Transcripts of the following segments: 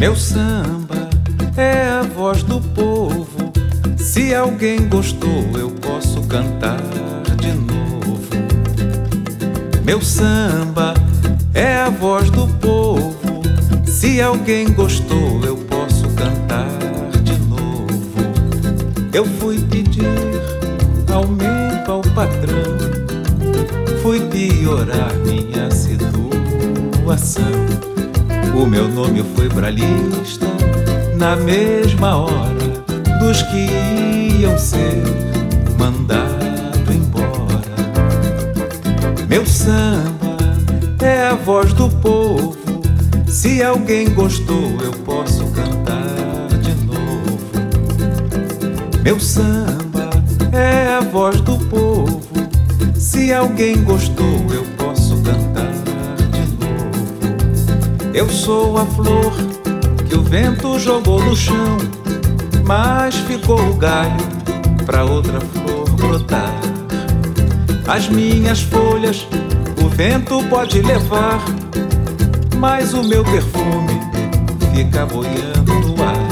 Meu samba é a voz do povo. Se alguém gostou, eu posso cantar de novo. Meu samba é a voz do povo. Se alguém gostou, eu posso cantar de novo. Eu fui pedir aumento ao patrão, fui piorar minha situação. O meu nome foi pra lista na mesma hora dos que iam ser mandado embora. Meu samba é a voz do povo. Se alguém gostou, eu posso cantar de novo. Meu samba é a voz do povo. Se alguém gostou, eu sou a flor que o vento jogou no chão, mas ficou o galho para outra flor brotar. As minhas folhas o vento pode levar, mas o meu perfume fica boiando no ar.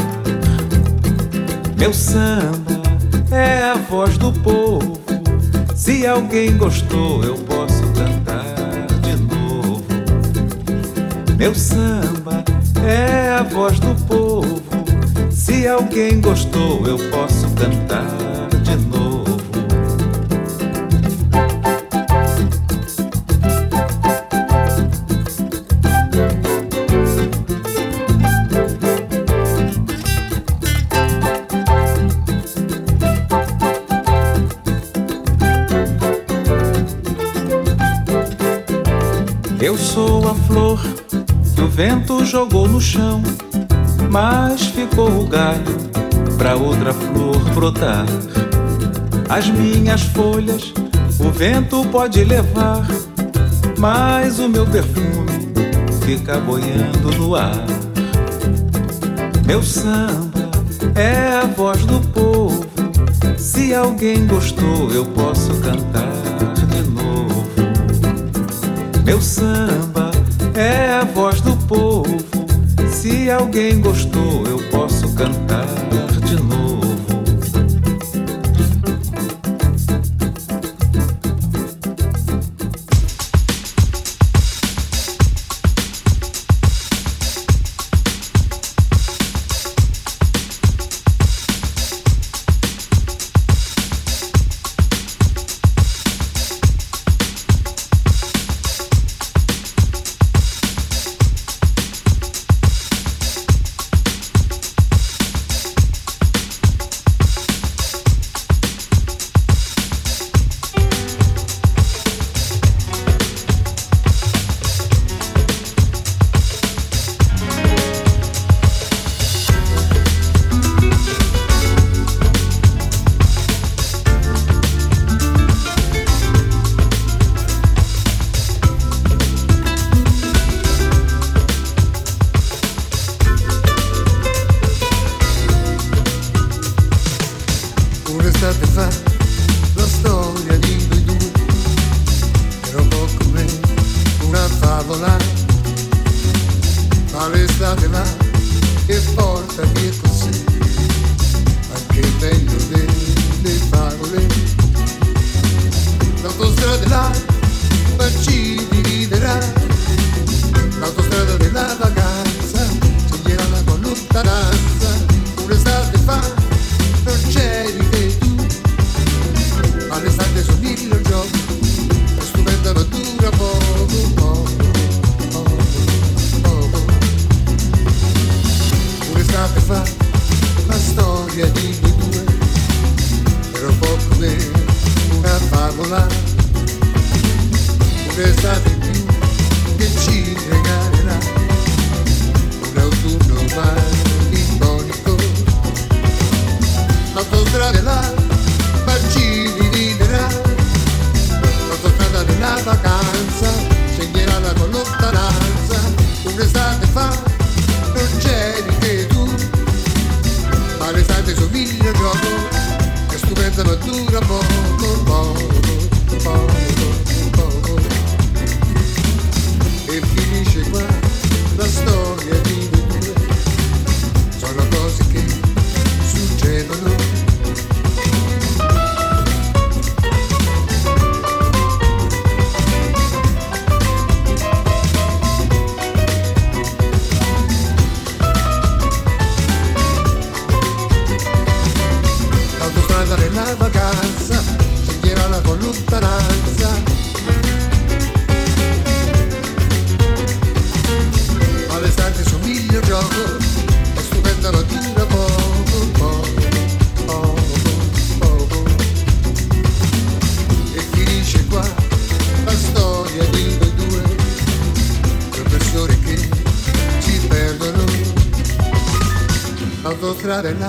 Meu samba é a voz do povo. Se alguém gostou, eu Meu samba é a voz do povo. Se alguém gostou, eu posso cantar de novo. Eu sou a flor vento jogou no chão, mas ficou o galho pra outra flor brotar. As minhas folhas o vento pode levar, mas o meu perfume fica boiando no ar. Meu samba é a voz do povo. Se alguém gostou, eu posso cantar de novo. Meu samba é a voz do povo. Se alguém gostou, eu posso cantar en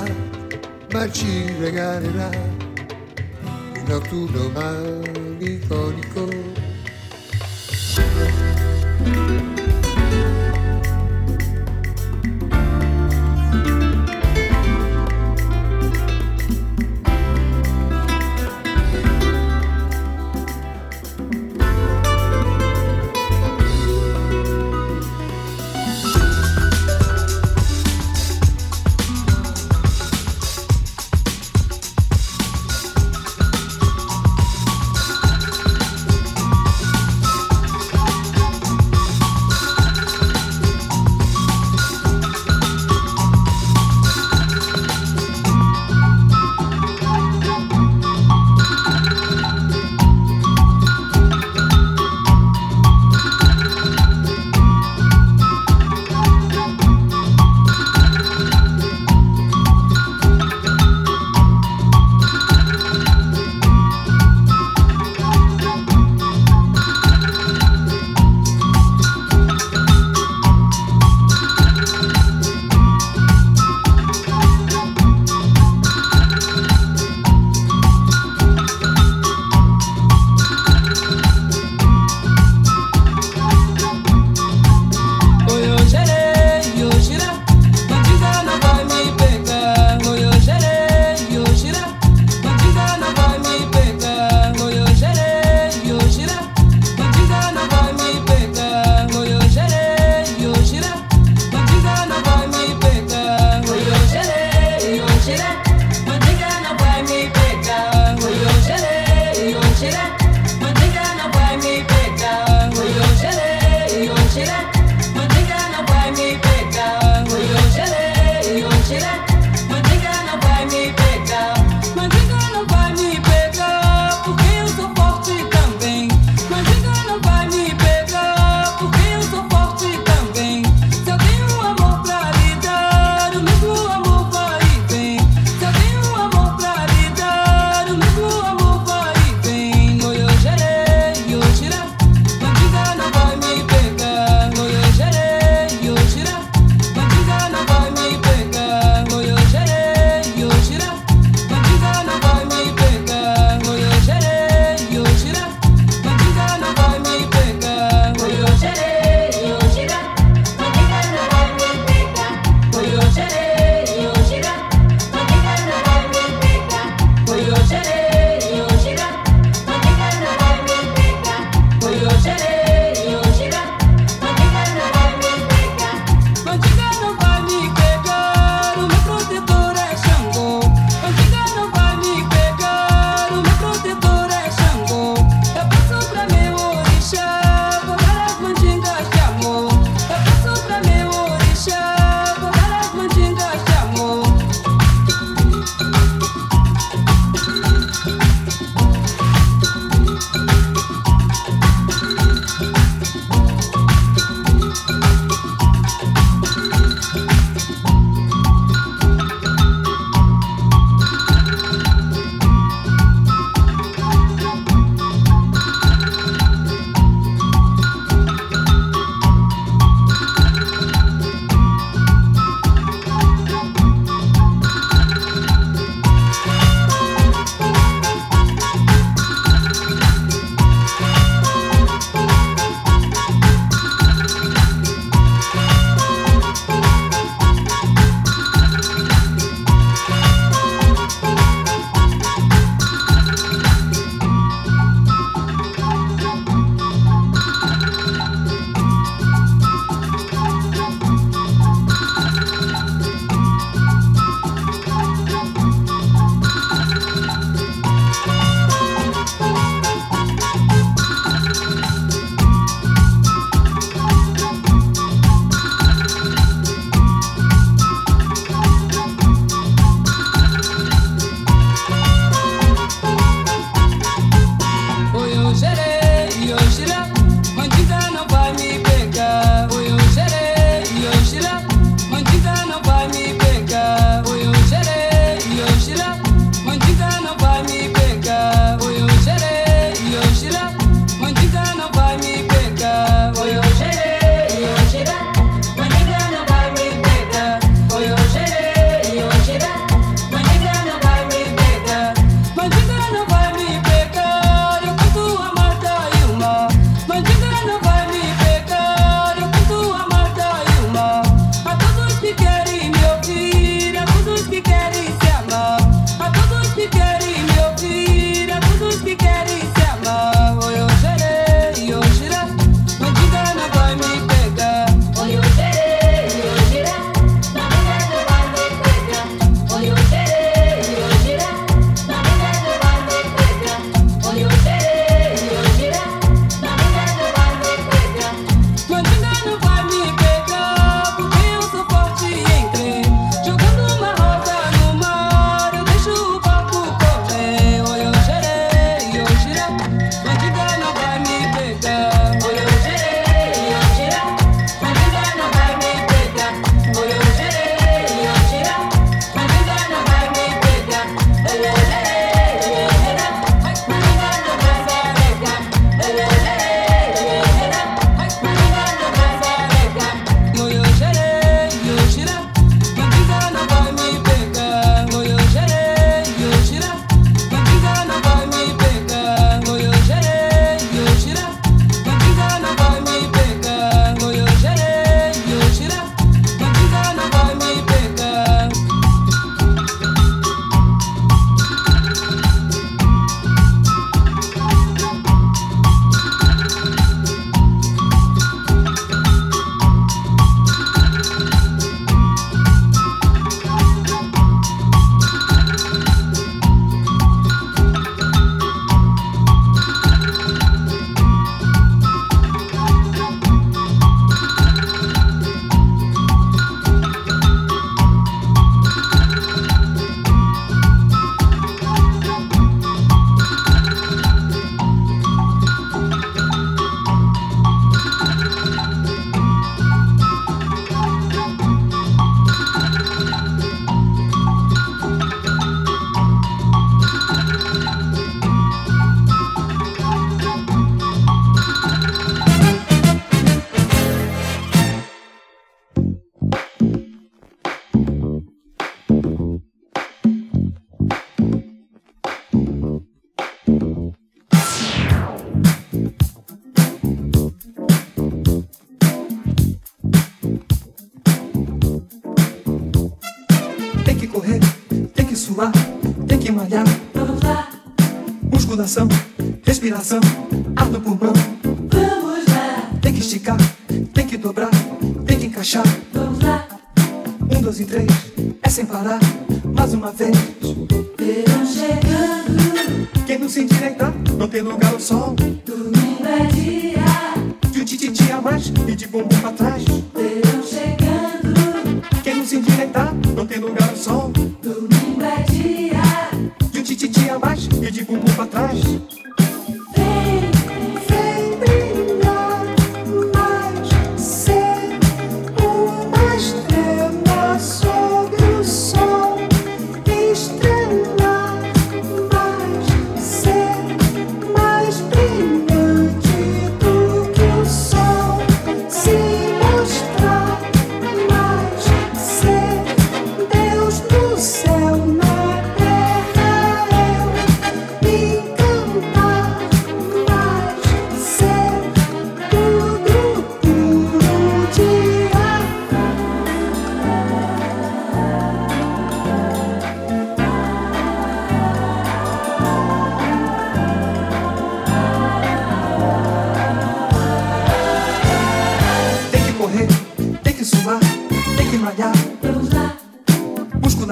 coração.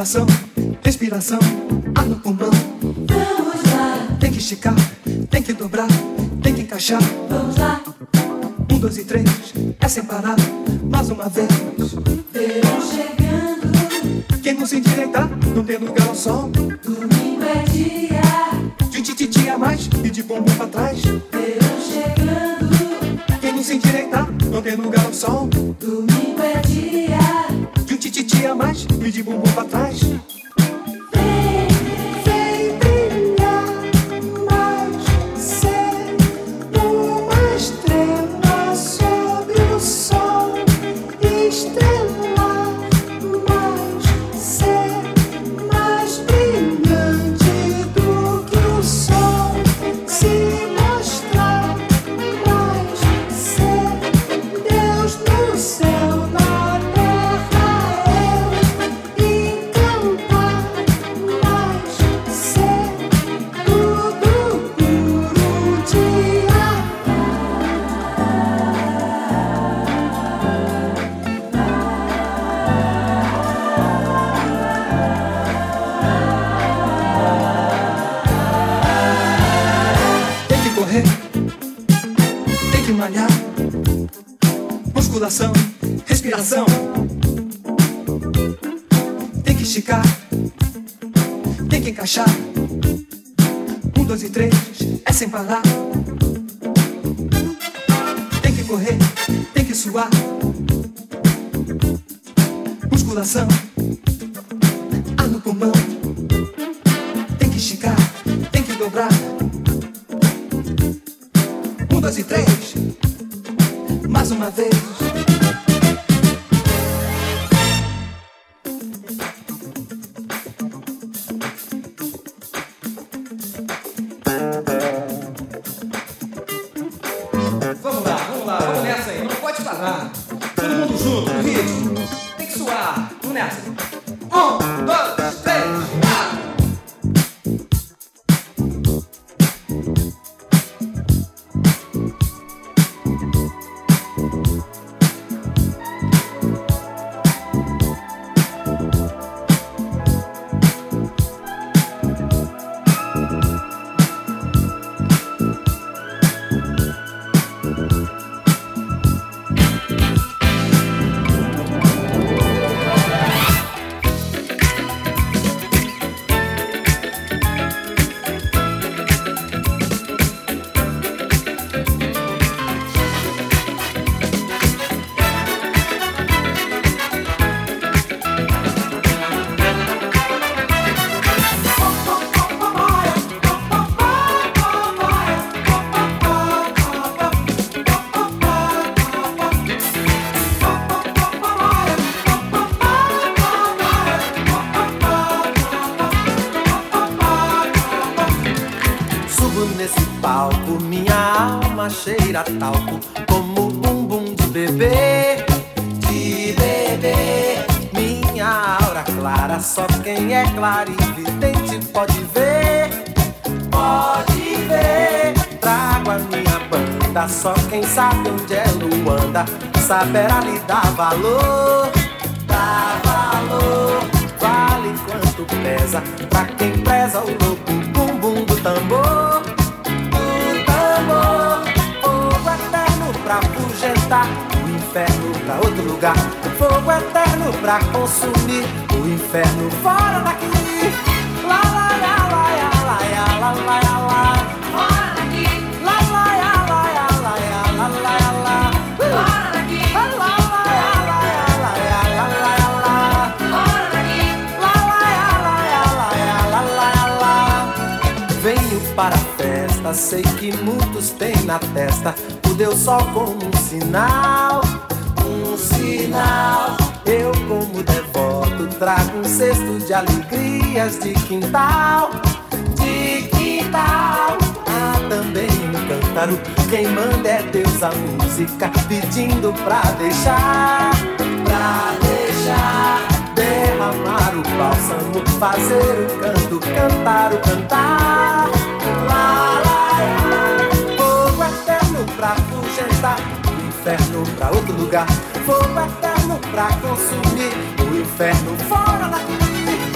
Inspiração, respiração, ar no pulmão. Vamos lá. Tem que esticar, tem que dobrar, tem que encaixar. Vamos lá. Um, dois e três, é sem parar, mais uma vez. cheira talco como bumbum de bebê. De bebê. Minha aura clara, só quem é claro e vidente pode ver. Pode ver. Trago a minha banda, só quem sabe onde é Luanda saberá lhe dar valor. Dá valor. Vale quanto pesa pra quem preza o louco pra outro lugar. Fogo eterno pra consumir o inferno fora daqui. Lá, lá, lá, lá, lá, lá, lá, lá, lá, lá. Fora daqui, Lá, lá, lá, lá, lá, lá, lá, lá, lá, fora daqui, Lá, lá, lá, lá, lá, lá, lá, lá, lá. fora daqui. Lá, lá, lá, lá, lá, lá, lá, lá. Venho para festa, sei que muitos têm na testa o Deus Sol como um sinal, sinal. Eu, como devoto, trago um cesto de alegrias de quintal, de quintal. Há também um cântaro, quem manda é Deus a música, pedindo pra deixar, pra deixar derramar o bálsamo, fazer o canto, cantar o cantar. Lá, lá, lá. Fogo eterno pra afugentar inferno pra outro lugar. Fogo eterno pra consumir o inferno fora daqui.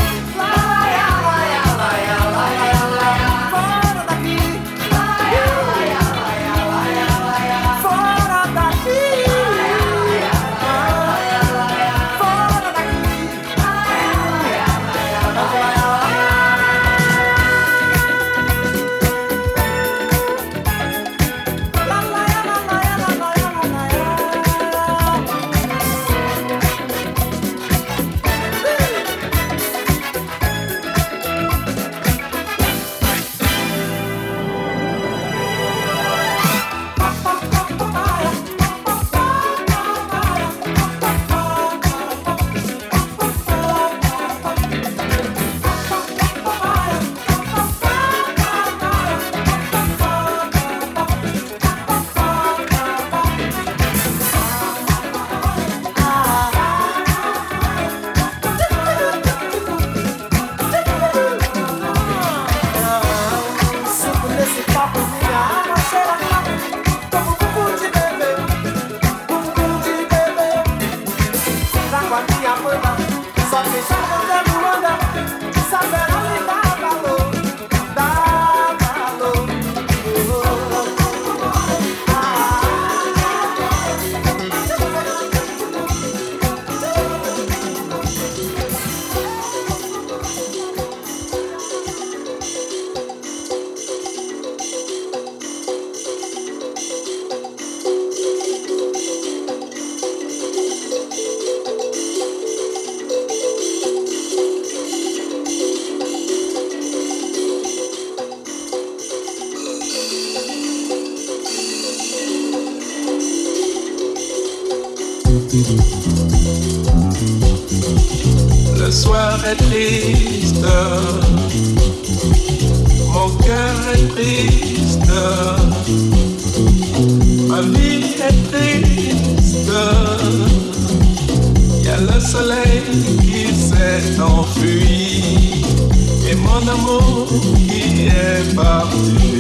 é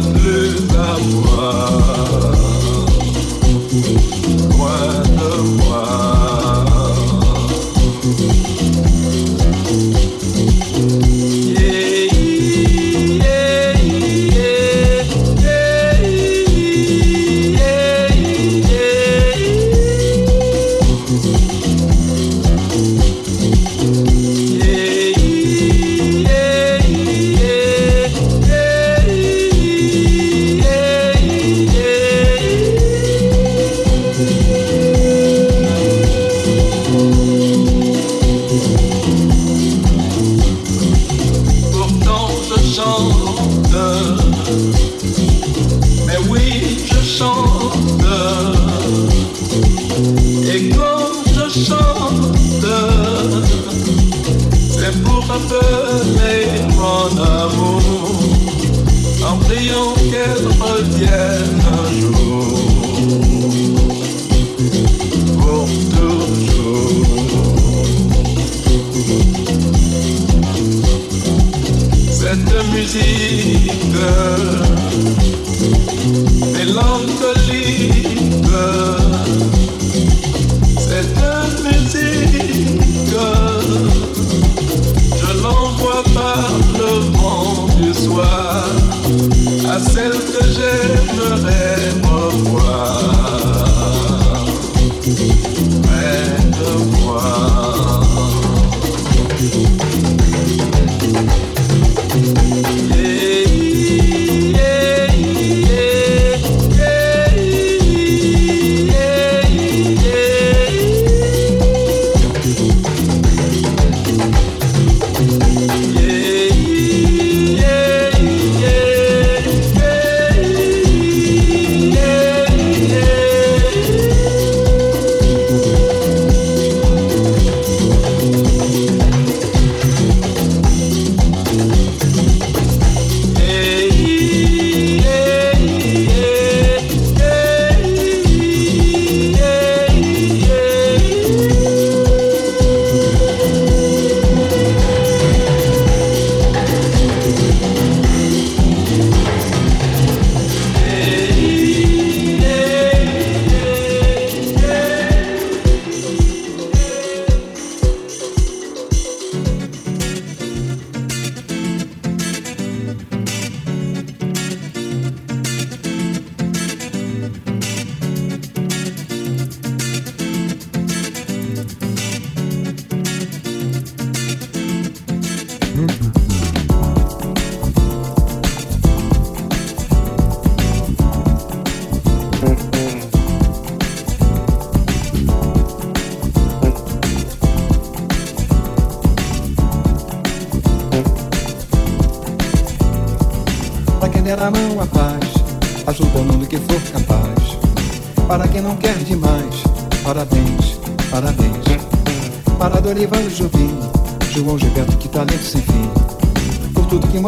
pleut à.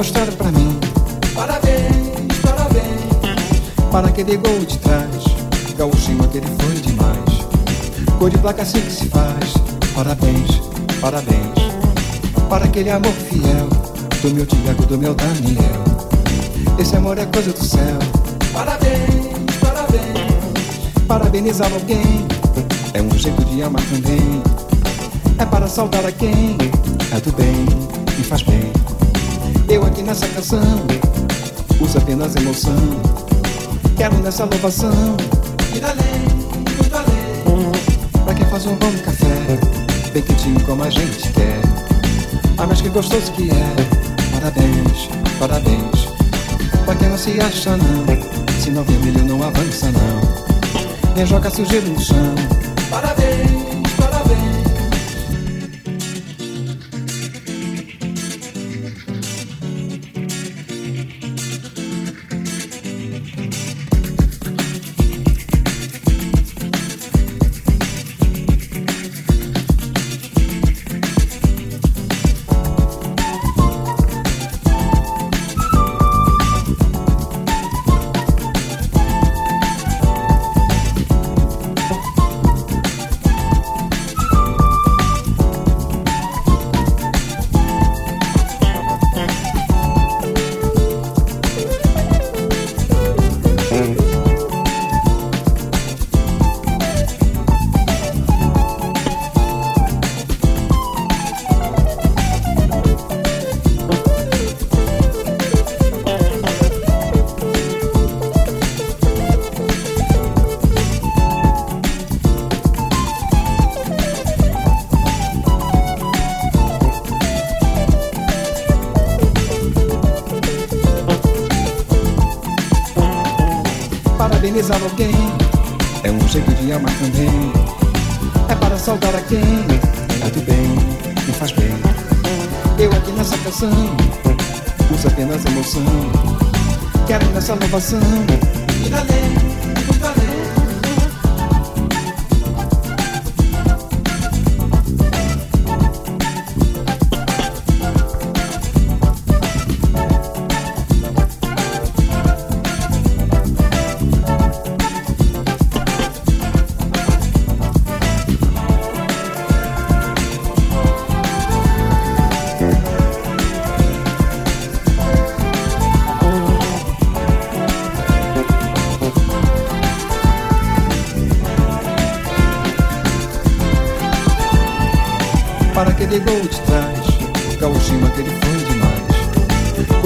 Mostraram pra mim. Parabéns, parabéns. Para aquele gol de trás, gauchinho aquele foi demais. Cor de placa assim que se faz. Parabéns, parabéns. Para aquele amor fiel, do meu Tiago, do meu Daniel. Esse amor é coisa do céu. Parabéns, parabéns. Parabenizar alguém é um jeito de amar também. É para saudar a quem é do bem e faz bem. Eu aqui nessa canção uso apenas emoção. Quero nessa louvação ir além, muito além. Pra quem faz um bom café, bem quentinho como a gente quer. Ah, mas que gostoso que é. Parabéns, parabéns. Pra quem não se acha não Se não vermelho não avança não Nem joga sujeira no chão parabéns Parabenizar alguém é um jeito de amar também. É para saudar a quem é bem e faz bem. Eu aqui nessa canção uso apenas emoção. Quero nessa louvação ir além,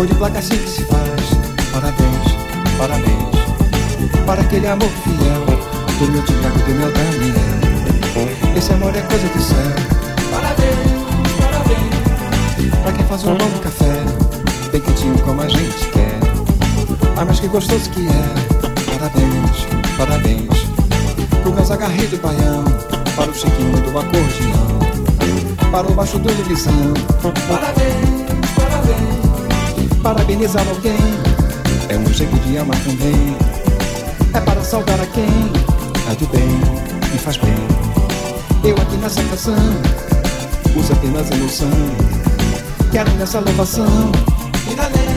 Cor de placa assim que se faz, parabéns, parabéns. Para aquele amor fiel, do meu Tiago, do meu Daniel. Esse amor é coisa do céu. Parabéns, parabéns. Pra quem faz um bom café, bem quentinho como a gente quer. Ah, mas que gostoso que é. Parabéns, parabéns. Pro Gonzaga Garrido Baião, para o Chiquinho do acordeão. Para o baixo do Luizão. Parabéns. Parabenizar alguém é um jeito de amar também. É para saudar a quem é de bem e faz bem. Eu aqui nessa canção uso apenas emoção. Quero nessa levação ir além,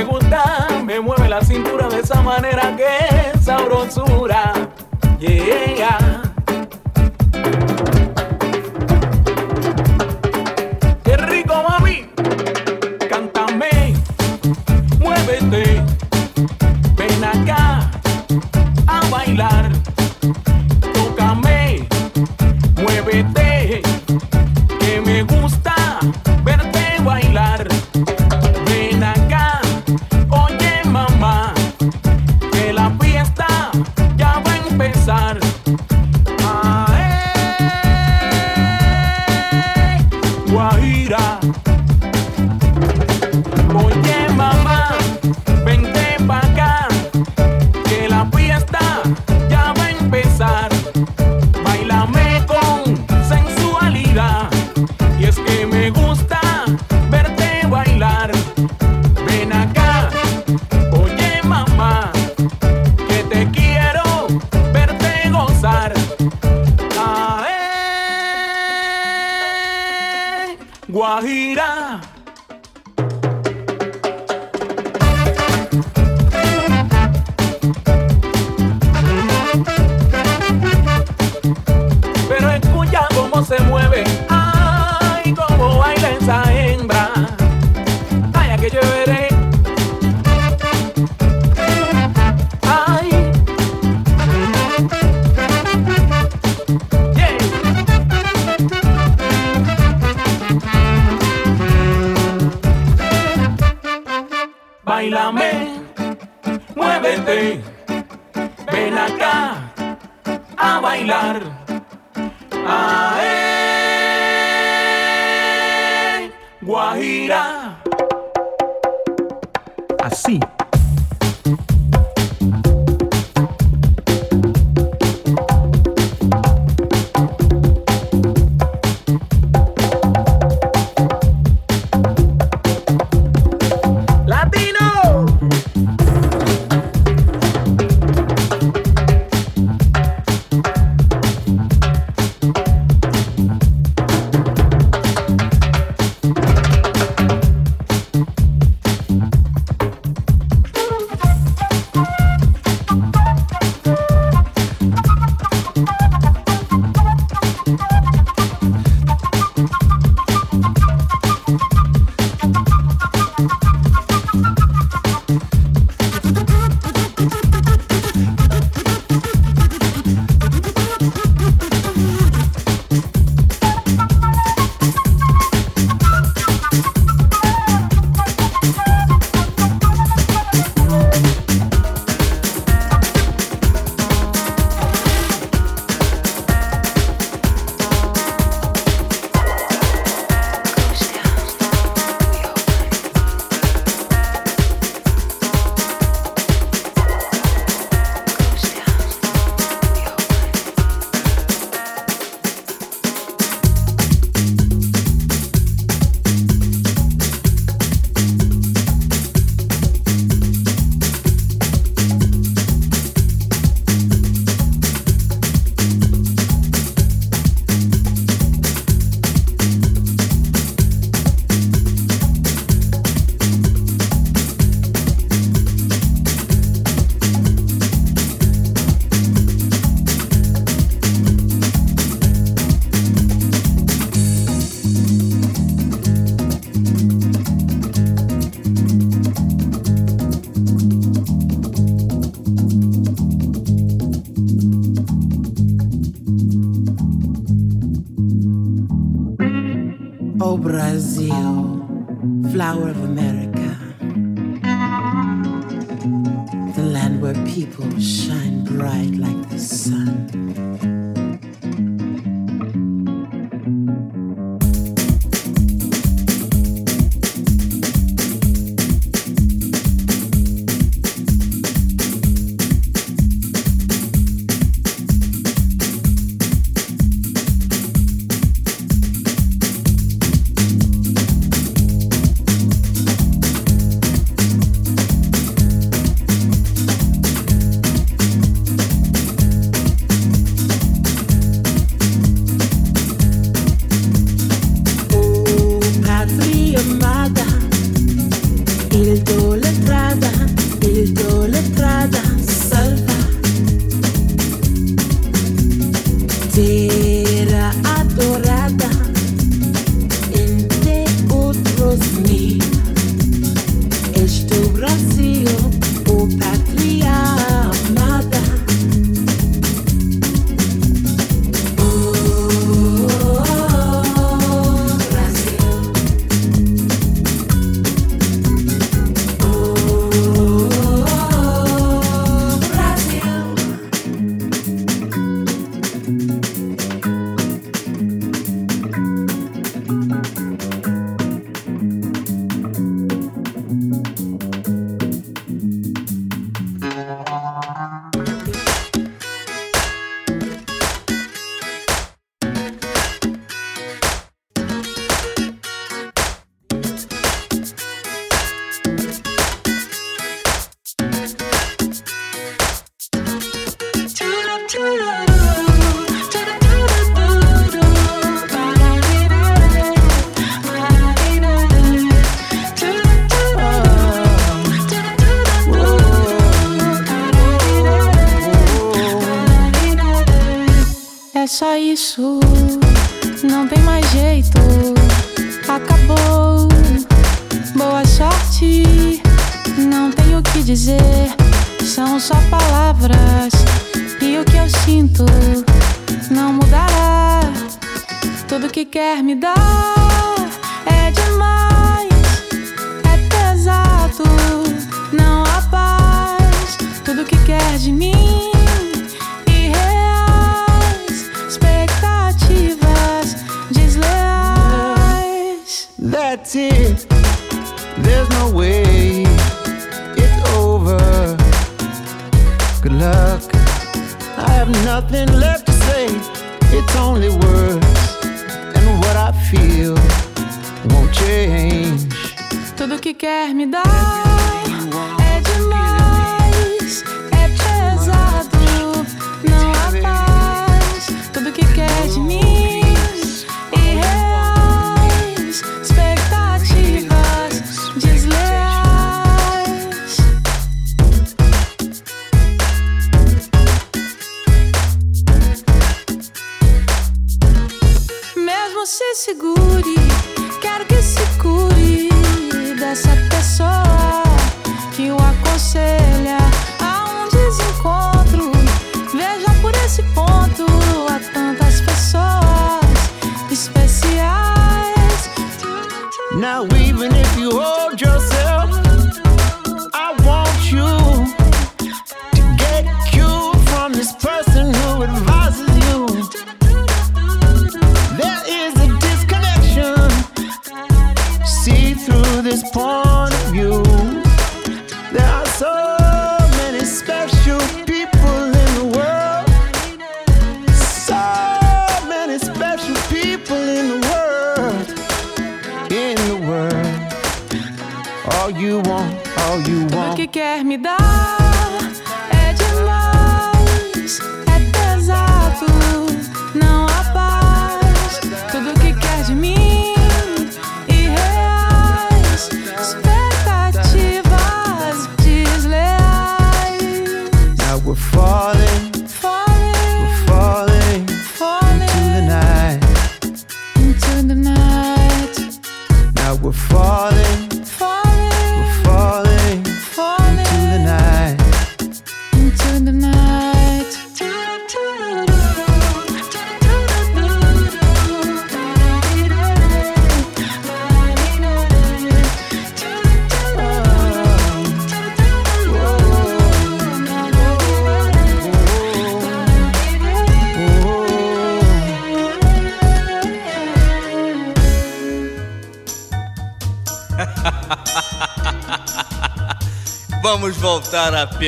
me gusta, me mueve la cintura de esa manera que sabrosura. Yeah.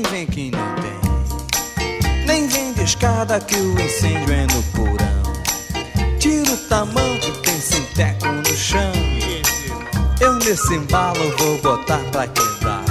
Nem vem que não tem, nem vem de escada que o incêndio é no porão. Tira o tamanho, tem sinteco no chão. Eu nesse embalo vou botar pra quebrar.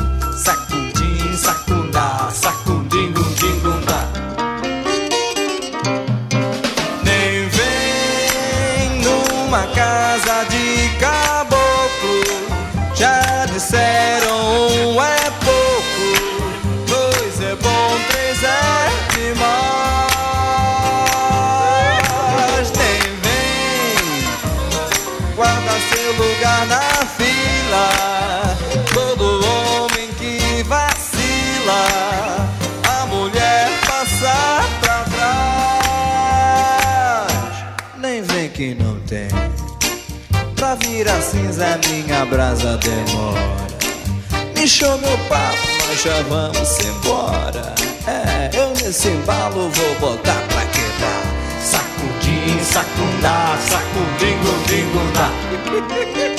Pra virar cinza minha brasa demora. Me show meu papo, nós já vamos embora. É, eu nesse embalo vou botar pra quebrar. Sacudim, sacundá, sacudim, gundim, gundá.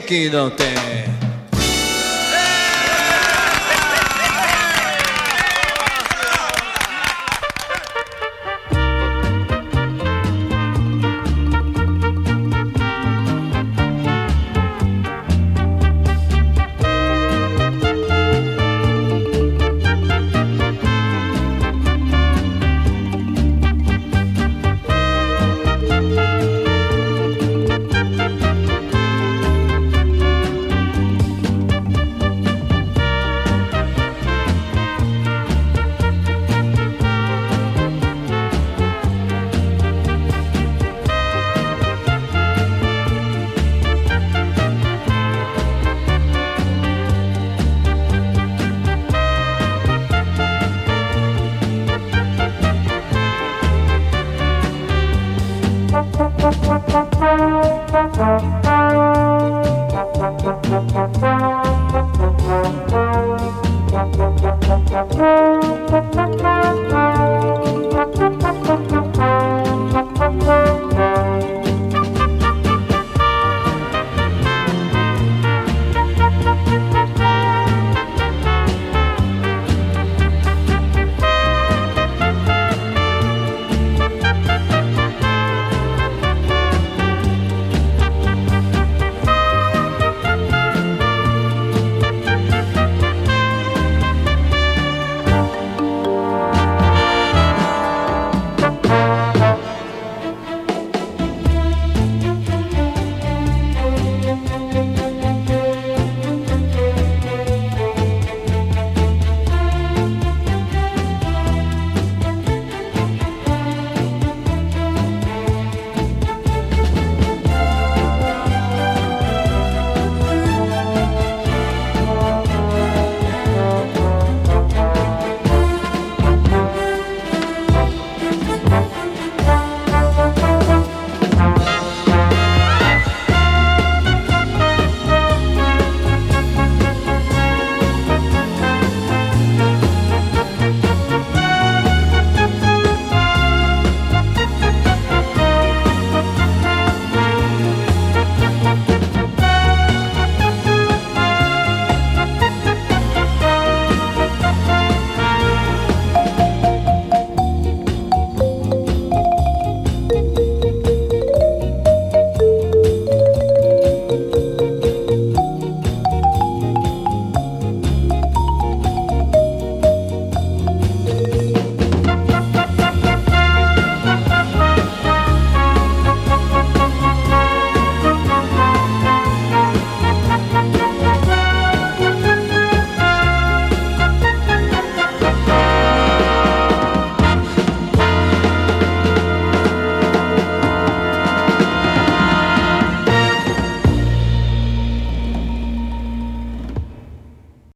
que não tem.